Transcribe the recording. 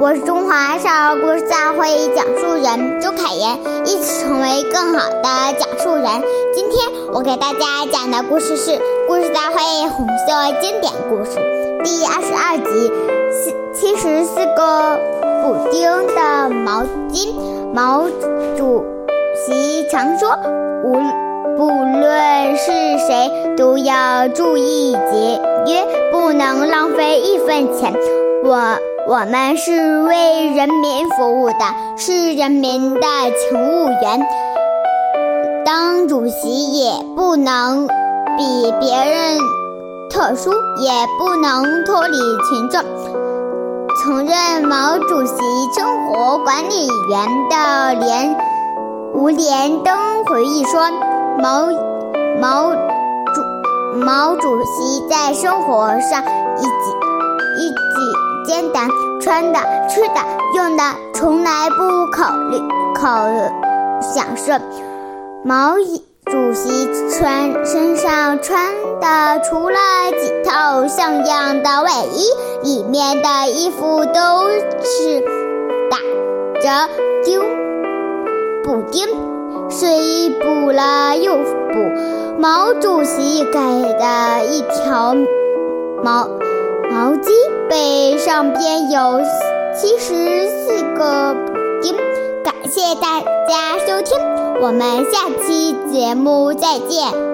我是中华少儿故事大会讲述人周凯言，一起成为更好的讲述人。今天我给大家讲的故事是《故事大会红色经典故事》第二十二集：四七十四个补丁的毛巾。毛主席常说，无不论是谁，都要注意节约，不能浪费一分钱。我。我们是为人民服务的，是人民的勤务员。当主席也不能比别人特殊，也不能脱离群众。曾任毛主席生活管理员的连吴连登回忆说：“毛毛主毛主席在生活上以及”简单，穿的、吃的、用的，从来不考虑考享受。毛主席穿身上穿的，除了几套像样的卫衣，里面的衣服都是打着钉补丁，水补了又补。毛主席给的一条毛。毛巾上边有七十四个补丁，感谢大家收听，我们下期节目再见。